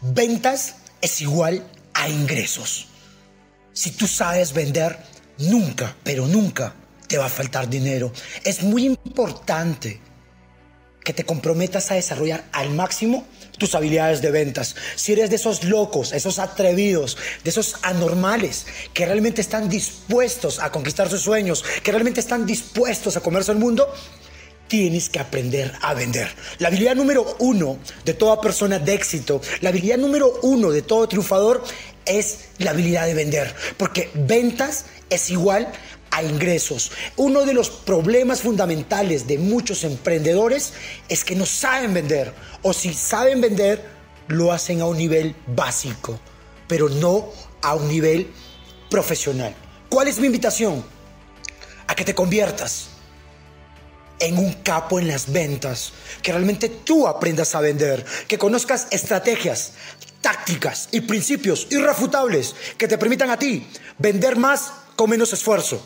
Ventas es igual a ingresos. Si tú sabes vender, nunca, pero nunca te va a faltar dinero. Es muy importante que te comprometas a desarrollar al máximo tus habilidades de ventas. Si eres de esos locos, esos atrevidos, de esos anormales que realmente están dispuestos a conquistar sus sueños, que realmente están dispuestos a comerse el mundo, tienes que aprender a vender. La habilidad número uno de toda persona de éxito, la habilidad número uno de todo triunfador es la habilidad de vender, porque ventas es igual a ingresos. Uno de los problemas fundamentales de muchos emprendedores es que no saben vender, o si saben vender, lo hacen a un nivel básico, pero no a un nivel profesional. ¿Cuál es mi invitación? A que te conviertas en un capo en las ventas, que realmente tú aprendas a vender, que conozcas estrategias, tácticas y principios irrefutables que te permitan a ti vender más con menos esfuerzo.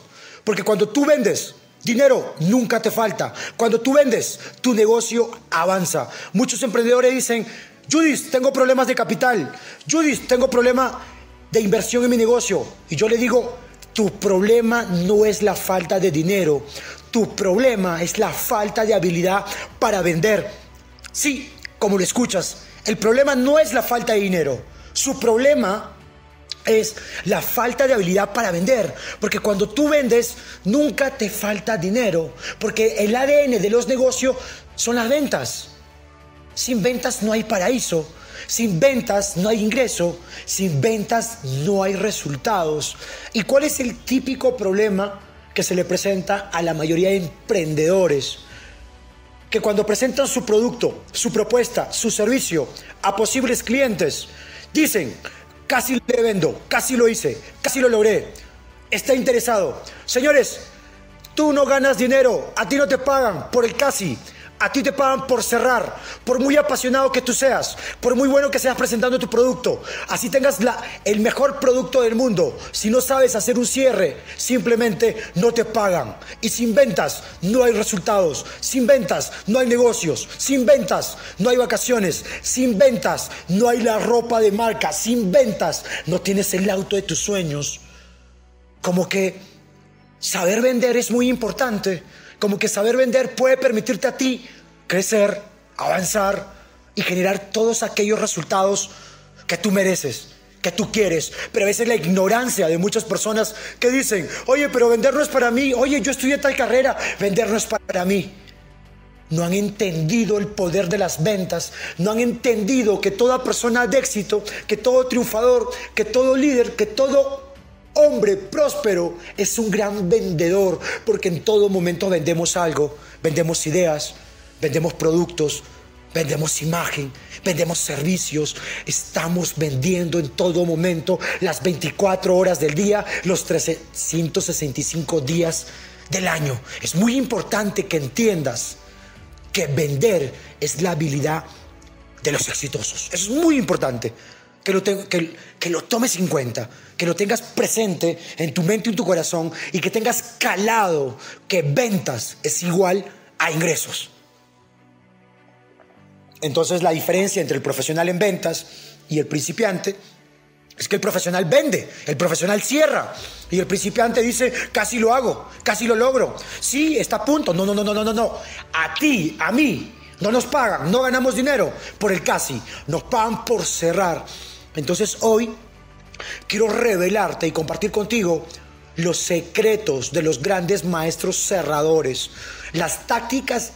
Porque cuando tú vendes, dinero nunca te falta. Cuando tú vendes, tu negocio avanza. Muchos emprendedores dicen, Judith, tengo problemas de capital. Judith, tengo problema de inversión en mi negocio. Y yo le digo, tu problema no es la falta de dinero. Tu problema es la falta de habilidad para vender. Sí, como lo escuchas, el problema no es la falta de dinero. Su problema es la falta de habilidad para vender. Porque cuando tú vendes, nunca te falta dinero. Porque el ADN de los negocios son las ventas. Sin ventas no hay paraíso. Sin ventas no hay ingreso. Sin ventas no hay resultados. ¿Y cuál es el típico problema que se le presenta a la mayoría de emprendedores? Que cuando presentan su producto, su propuesta, su servicio a posibles clientes, dicen, casi le vendo, casi lo hice, casi lo logré. Está interesado. Señores, tú no ganas dinero, a ti no te pagan por el casi. A ti te pagan por cerrar, por muy apasionado que tú seas, por muy bueno que seas presentando tu producto. Así tengas el mejor producto del mundo. Si no sabes hacer un cierre, simplemente no te pagan. Y sin ventas no hay resultados. Sin ventas no hay negocios. Sin ventas no hay vacaciones. Sin ventas no hay la ropa de marca. Sin ventas no tienes el auto de tus sueños. Como que saber vender es muy importante como que saber vender puede permitirte a ti crecer, avanzar y generar todos aquellos resultados que tú mereces, que tú quieres. Pero a veces la ignorancia de muchas personas que dicen, oye, pero vender no es para mí, oye, yo estudié tal carrera, vender no es para mí. No han entendido el poder de las ventas, no han entendido que toda persona de éxito, que todo triunfador, que todo líder, que todo hombre próspero es un gran vendedor porque en todo momento vendemos algo, vendemos ideas, vendemos productos, vendemos imagen, vendemos servicios, estamos vendiendo en todo momento las 24 horas del día, los 365 días del año. Es muy importante que entiendas que vender es la habilidad de los exitosos. es muy importante que lo, que, que lo tomes en cuenta, que lo tengas presente en tu mente y en tu corazón y que tengas calado que ventas es igual a ingresos. Entonces la diferencia entre el profesional en ventas y el principiante es que el profesional vende, el profesional cierra y el principiante dice, casi lo hago, casi lo logro. Sí, está a punto. No, no, no, no, no, no, no. A ti, a mí, no nos pagan, no ganamos dinero por el casi, nos pagan por cerrar. Entonces hoy quiero revelarte y compartir contigo los secretos de los grandes maestros cerradores, las tácticas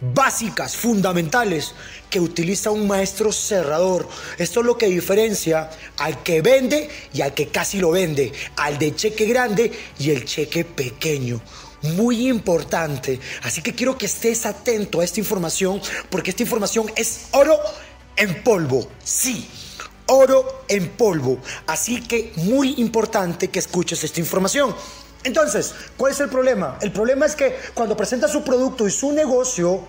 básicas, fundamentales que utiliza un maestro cerrador. Esto es lo que diferencia al que vende y al que casi lo vende, al de cheque grande y el cheque pequeño. Muy importante. Así que quiero que estés atento a esta información porque esta información es oro en polvo. Sí oro en polvo. Así que muy importante que escuches esta información. Entonces, ¿cuál es el problema? El problema es que cuando presenta su producto y su negocio,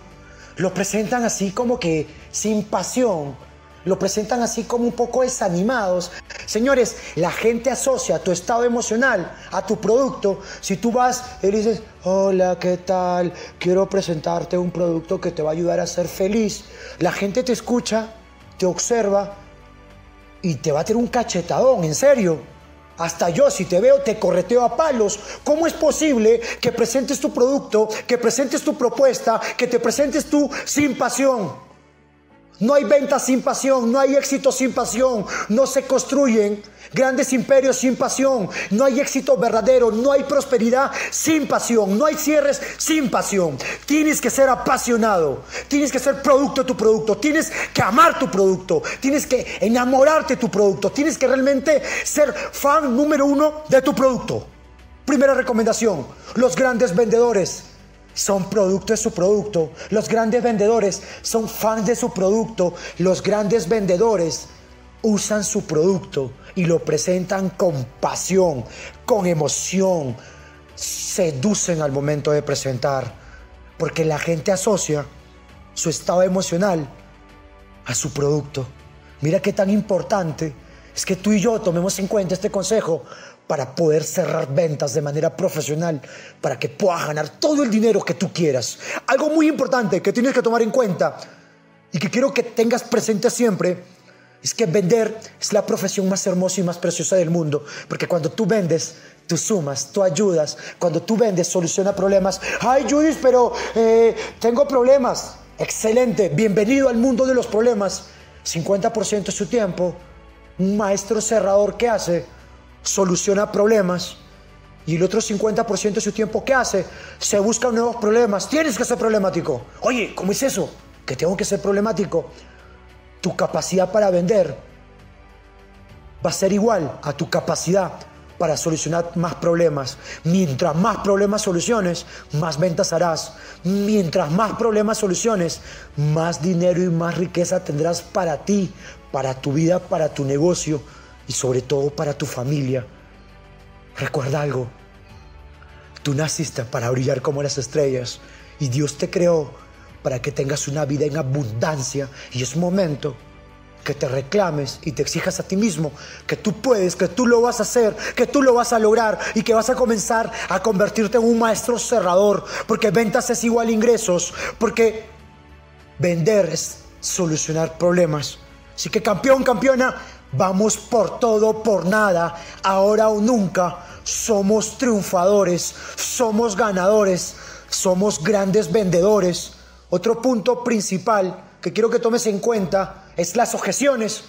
lo presentan así como que sin pasión, lo presentan así como un poco desanimados. Señores, la gente asocia tu estado emocional a tu producto. Si tú vas y dices, hola, ¿qué tal? Quiero presentarte un producto que te va a ayudar a ser feliz. La gente te escucha, te observa y te va a tener un cachetadón, en serio. Hasta yo, si te veo, te correteo a palos. ¿Cómo es posible que presentes tu producto, que presentes tu propuesta, que te presentes tú sin pasión? No hay ventas sin pasión, no hay éxito sin pasión, no se construyen grandes imperios sin pasión, no hay éxito verdadero, no hay prosperidad sin pasión, no hay cierres sin pasión. Tienes que ser apasionado, tienes que ser producto de tu producto, tienes que amar tu producto, tienes que enamorarte de tu producto, tienes que realmente ser fan número uno de tu producto. Primera recomendación, los grandes vendedores son producto de su producto. Los grandes vendedores son fans de su producto. Los grandes vendedores usan su producto y lo presentan con pasión, con emoción. Seducen al momento de presentar. Porque la gente asocia su estado emocional a su producto. Mira qué tan importante es que tú y yo tomemos en cuenta este consejo para poder cerrar ventas de manera profesional, para que puedas ganar todo el dinero que tú quieras. Algo muy importante que tienes que tomar en cuenta y que quiero que tengas presente siempre es que vender es la profesión más hermosa y más preciosa del mundo, porque cuando tú vendes, tú sumas, tú ayudas, cuando tú vendes, soluciona problemas. Ay, Judith, pero eh, tengo problemas. Excelente, bienvenido al mundo de los problemas. 50% de su tiempo, un maestro cerrador que hace soluciona problemas y el otro 50% de su tiempo, ¿qué hace? Se busca nuevos problemas. Tienes que ser problemático. Oye, ¿cómo es eso? Que tengo que ser problemático. Tu capacidad para vender va a ser igual a tu capacidad para solucionar más problemas. Mientras más problemas soluciones, más ventas harás. Mientras más problemas soluciones, más dinero y más riqueza tendrás para ti, para tu vida, para tu negocio y sobre todo para tu familia. Recuerda algo, tú naciste para brillar como las estrellas y Dios te creó para que tengas una vida en abundancia y es momento que te reclames y te exijas a ti mismo que tú puedes, que tú lo vas a hacer, que tú lo vas a lograr y que vas a comenzar a convertirte en un maestro cerrador, porque ventas es igual a ingresos, porque vender es solucionar problemas. Así que campeón, campeona, Vamos por todo, por nada, ahora o nunca. Somos triunfadores, somos ganadores, somos grandes vendedores. Otro punto principal que quiero que tomes en cuenta es las objeciones.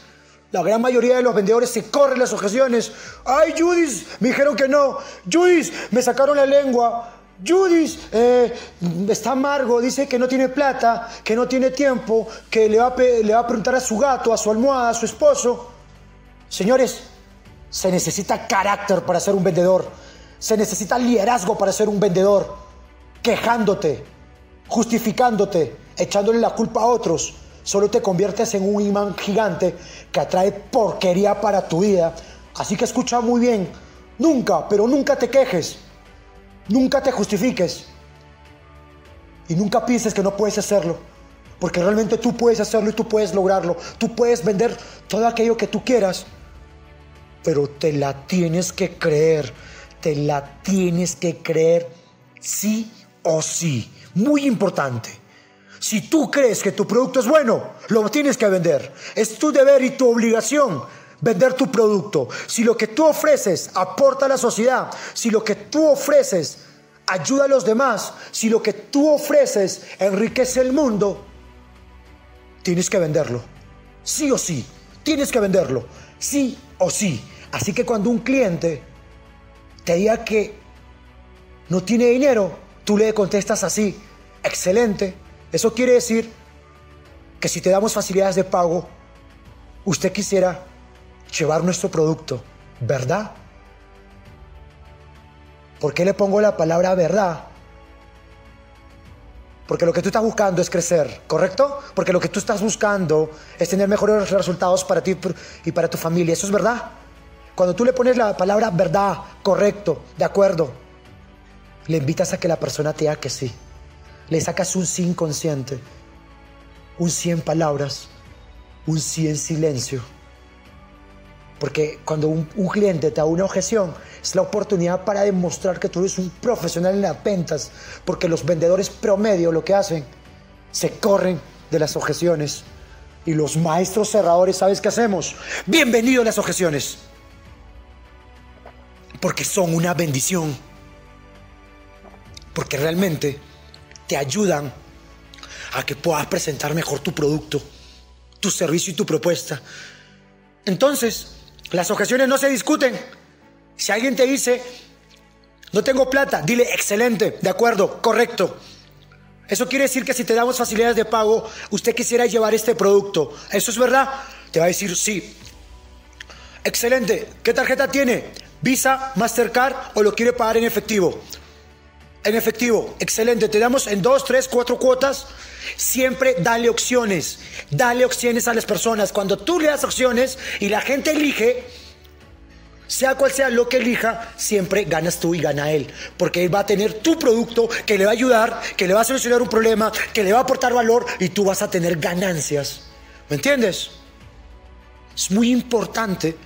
La gran mayoría de los vendedores se corren las objeciones. Ay, Judith, me dijeron que no. Judith, me sacaron la lengua. Judith eh, está amargo, dice que no tiene plata, que no tiene tiempo, que le va, le va a preguntar a su gato, a su almohada, a su esposo. Señores, se necesita carácter para ser un vendedor. Se necesita liderazgo para ser un vendedor. Quejándote, justificándote, echándole la culpa a otros. Solo te conviertes en un imán gigante que atrae porquería para tu vida. Así que escucha muy bien. Nunca, pero nunca te quejes. Nunca te justifiques. Y nunca pienses que no puedes hacerlo. Porque realmente tú puedes hacerlo y tú puedes lograrlo. Tú puedes vender todo aquello que tú quieras pero te la tienes que creer, te la tienes que creer sí o sí. Muy importante. Si tú crees que tu producto es bueno, lo tienes que vender. Es tu deber y tu obligación vender tu producto. Si lo que tú ofreces aporta a la sociedad, si lo que tú ofreces ayuda a los demás, si lo que tú ofreces enriquece el mundo, tienes que venderlo. Sí o sí, tienes que venderlo. Sí o sí. Así que cuando un cliente te diga que no tiene dinero, tú le contestas así, excelente. Eso quiere decir que si te damos facilidades de pago, usted quisiera llevar nuestro producto, ¿verdad? ¿Por qué le pongo la palabra verdad? Porque lo que tú estás buscando es crecer, ¿correcto? Porque lo que tú estás buscando es tener mejores resultados para ti y para tu familia. ¿Eso es verdad? Cuando tú le pones la palabra verdad, correcto, de acuerdo, le invitas a que la persona te diga que sí. Le sacas un sí inconsciente, un sí en palabras, un sí en silencio. Porque cuando un, cliente te da una objeción, es la oportunidad para demostrar que tú eres un profesional en las ventas. Porque los vendedores promedio lo que hacen, se corren de las objeciones. Y los maestros cerradores, ¿sabes qué hacemos? Bienvenidos a las objeciones. Porque son una bendición. Porque realmente te ayudan a que puedas presentar mejor tu producto, tu servicio y tu propuesta. Entonces, las objeciones no se discuten. Si alguien te dice, no tengo plata, dile, excelente, de acuerdo, correcto. Eso quiere decir que si te damos facilidades de pago, usted quisiera llevar este producto. ¿Eso es verdad? Te va a decir sí. Excelente. ¿Qué tarjeta tiene? Visa, Mastercard o lo quiere pagar en efectivo. En efectivo, excelente. Te damos en dos, tres, cuatro cuotas. Siempre dale opciones. Dale opciones a las personas. Cuando tú le das opciones y la gente elige, sea cual sea lo que elija, siempre ganas tú y gana él. Porque él va a tener tu producto que le va a ayudar, que le va a solucionar un problema, que le va a aportar valor y tú vas a tener ganancias. ¿Me entiendes? Es muy importante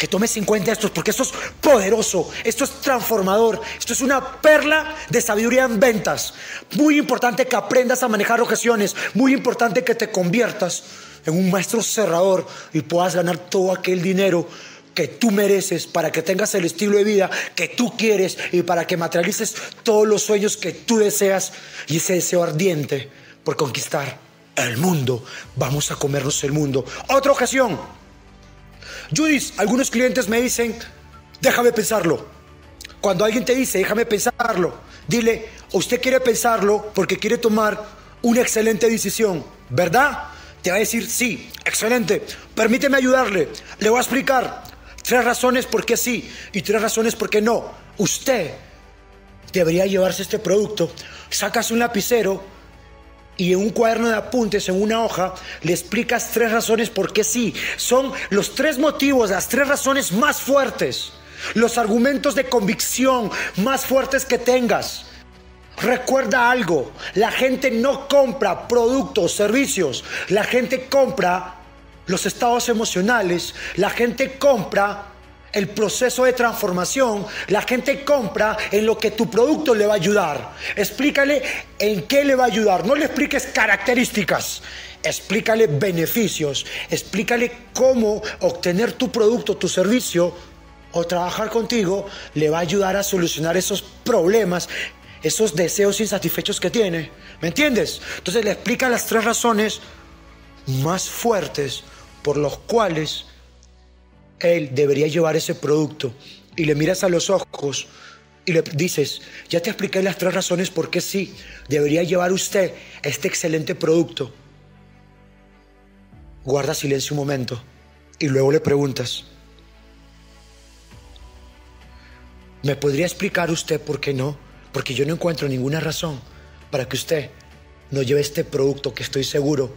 que tomes en cuenta esto, porque esto es poderoso, esto es transformador, esto es una perla de sabiduría en ventas. Muy importante que aprendas a manejar objeciones, muy importante que te conviertas en un maestro cerrador y puedas ganar todo aquel dinero que tú mereces para que tengas el estilo de vida que tú quieres y para que materialices todos los sueños que tú deseas y ese deseo ardiente por conquistar el mundo. Vamos a comernos el mundo. Otra ocasión Judith, algunos clientes me dicen, déjame pensarlo. Cuando alguien te dice, déjame pensarlo, dile, usted quiere pensarlo porque quiere tomar una excelente decisión, ¿verdad? Te va a decir, sí, excelente. Permíteme ayudarle. Le voy a explicar tres razones por qué sí y tres razones por qué no. Usted debería llevarse este producto. Sacas un lapicero y en un cuaderno de apuntes, en una hoja, le explicas tres razones por qué sí. Son los tres motivos, las tres razones más fuertes, los argumentos de convicción más fuertes que tengas. Recuerda algo, la gente no compra productos, servicios, la gente compra los estados emocionales, la gente compra el proceso de transformación, la gente compra en lo que tu producto le va a ayudar. Explícale en qué le va a ayudar. No le expliques características. Explícale beneficios. Explícale cómo obtener tu producto, tu servicio o trabajar contigo le va a ayudar a solucionar esos problemas, esos deseos insatisfechos que tiene. ¿Me entiendes? Entonces le explica las tres razones más fuertes por los cuales él debería llevar ese producto y le miras a los ojos y le dices, ya te expliqué las tres razones por qué sí, debería llevar usted este excelente producto. Guarda silencio un momento y luego le preguntas, ¿me podría explicar usted por qué no? Porque yo no encuentro ninguna razón para que usted no lleve este producto que estoy seguro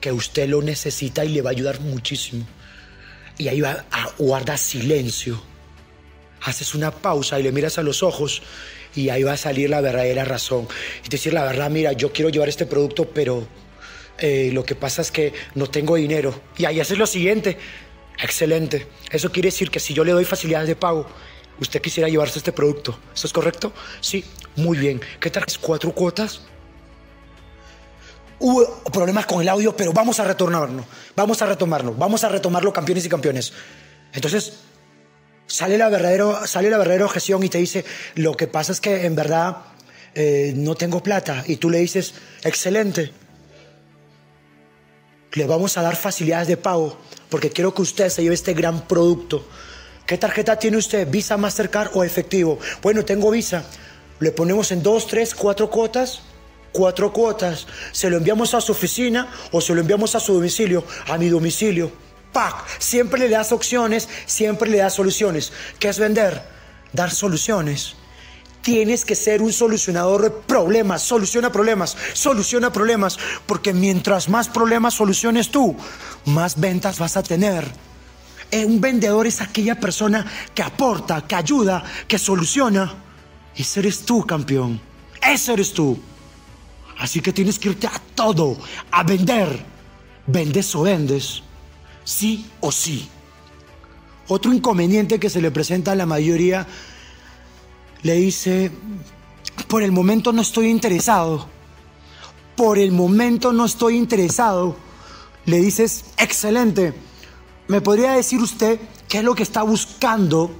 que usted lo necesita y le va a ayudar muchísimo y ahí va a guardar silencio. Haces una pausa y le miras a los ojos y ahí va a salir la verdadera razón. Y decir la verdad, mira, yo quiero llevar este producto, pero eh, lo que pasa es que no tengo dinero. Y ahí haces lo siguiente. Excelente. Eso quiere decir que si yo le doy facilidades de pago, usted quisiera llevarse este producto. ¿Eso es correcto? Sí, muy bien. ¿Qué tal? ¿Cuatro cuotas? Hubo problemas con el audio, pero vamos a retornarnos, vamos a retomarlo, vamos a retomarlo campeones y campeones. Entonces, sale la, verdadera, sale la verdadera objeción y te dice, lo que pasa es que en verdad eh, no tengo plata. Y tú le dices, excelente, le vamos a dar facilidades de pago porque quiero que usted se lleve este gran producto. ¿Qué tarjeta tiene usted? ¿Visa, Mastercard o efectivo? Bueno, tengo Visa. Le ponemos en dos, tres, cuatro cuotas cuatro cuotas, se lo enviamos a su oficina o se lo enviamos a su domicilio, a mi domicilio. ¡Pac! Siempre le das opciones, siempre le das soluciones. ¿Qué es vender? Dar soluciones. Tienes que ser un solucionador de problemas, soluciona problemas, soluciona problemas, porque mientras más problemas soluciones tú, más ventas vas a tener. Eh, un vendedor es aquella persona que aporta, que ayuda, que soluciona. Ese eres tú, campeón. Ese eres tú. Así que tienes que irte a todo, a vender. ¿Vendes o vendes? Sí o sí. Otro inconveniente que se le presenta a la mayoría le dice, por el momento no estoy interesado. Por el momento no estoy interesado le dices, excelente, ¿me podría decir usted qué es lo que está buscando?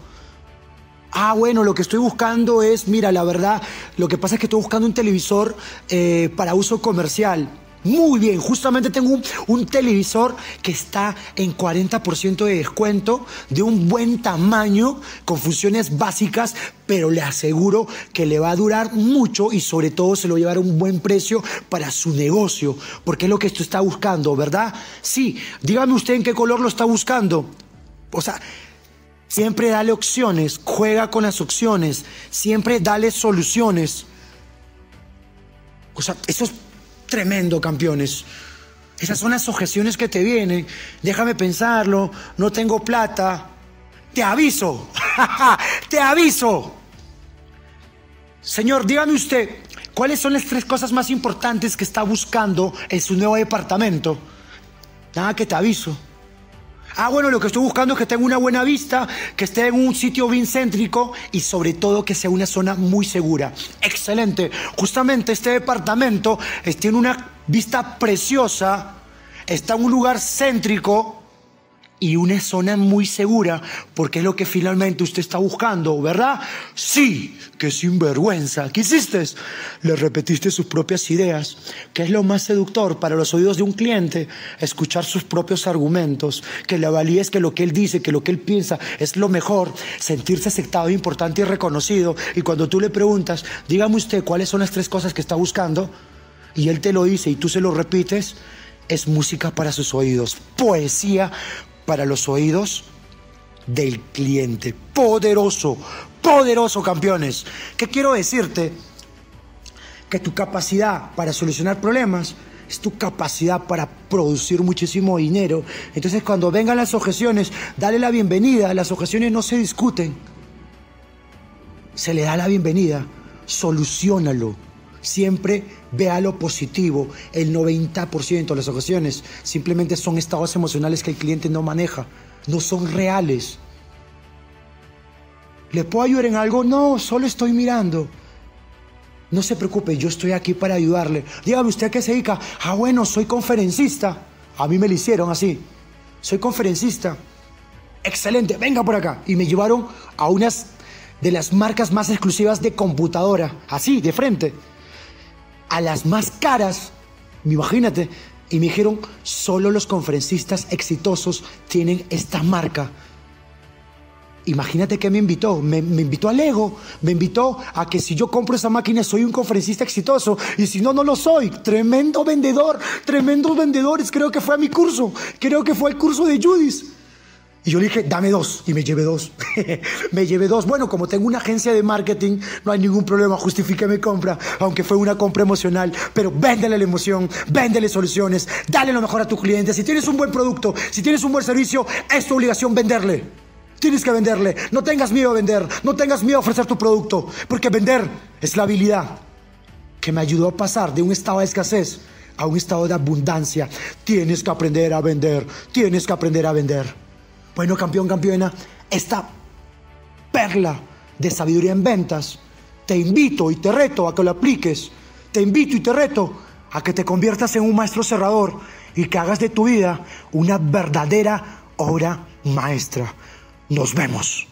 Ah, bueno, lo que estoy buscando es, mira, la verdad, lo que pasa es que estoy buscando un televisor eh, para uso comercial. Muy bien, justamente tengo un, televisor que está en 40% de descuento, de un buen tamaño, con funciones básicas, pero le aseguro que le va a durar mucho y sobre todo se lo va a llevar a un buen precio para su negocio, porque es lo que esto está buscando, ¿verdad? Sí, dígame usted en qué color lo está buscando. O sea, siempre dale opciones, juega con las opciones, siempre dale soluciones. O sea, eso es tremendo, campeones. Esas son las objeciones que te vienen. Déjame pensarlo, no tengo plata. Te aviso, te aviso. Señor, dígame usted, ¿cuáles son las tres cosas más importantes que está buscando en su nuevo departamento? Nada que te aviso. Ah, bueno, lo que estoy buscando es que tenga una buena vista, que esté en un sitio bien céntrico y sobre todo que sea una zona muy segura. Excelente. Justamente este departamento tiene una vista preciosa, está en un lugar céntrico y una zona muy segura, porque es lo que finalmente usted está buscando, ¿verdad? Sí, que sinvergüenza. ¿Qué hiciste? Le repetiste sus propias ideas. ¿Qué es lo más seductor para los oídos de un cliente? Escuchar sus propios argumentos, que le es que lo que él dice, que lo que él piensa es lo mejor, sentirse aceptado, importante y reconocido. Y cuando tú le preguntas, dígame usted cuáles son las tres cosas que está buscando, y él te lo dice y tú se lo repites, es música para sus oídos, poesía para los oídos del cliente. Poderoso, poderoso, campeones. ¿Qué quiero decirte? Que tu capacidad para solucionar problemas es tu capacidad para producir muchísimo dinero. Entonces cuando vengan las objeciones, dale la bienvenida. Las objeciones no se discuten. Se le da la bienvenida. Solucionalo. Siempre vea lo positivo. El 90% de las ocasiones simplemente son estados emocionales que el cliente no maneja. No son reales. ¿Le puedo ayudar en algo? No, solo estoy mirando. No se preocupe, yo estoy aquí para ayudarle. Dígame usted qué se dedica. Ah, bueno, soy conferencista. A mí me lo hicieron así. Soy conferencista. Excelente, venga por acá. Y me llevaron a unas de las marcas más exclusivas de computadora. Así, de frente a las más caras, imagínate, y me dijeron, solo los conferencistas exitosos tienen esta marca. Imagínate que me invitó, me, invitó al ego, me invitó a que si yo compro esa máquina soy un conferencista exitoso y si no, no lo soy. Tremendo vendedor, tremendos vendedores, creo que fue a mi curso, creo que fue el curso de Judith. Y yo le dije, dame dos. Y me llevé dos. me llevé dos. Bueno, como tengo una agencia de marketing, no hay ningún problema. Justifique mi compra, aunque fue una compra emocional. Pero véndele la emoción, véndele soluciones, dale lo mejor a tu cliente. Si tienes un buen producto, si tienes un buen servicio, es tu obligación venderle. Tienes que venderle. No tengas miedo a vender. No tengas miedo a ofrecer tu producto. Porque vender es la habilidad que me ayudó a pasar de un estado de escasez a un estado de abundancia. Tienes que aprender a vender. Tienes que aprender a vender. Bueno, campeón, campeona, esta perla de sabiduría en ventas, te invito y te reto a que lo apliques. Te invito y te reto a que te conviertas en un maestro cerrador y que hagas de tu vida una verdadera obra maestra. Nos vemos.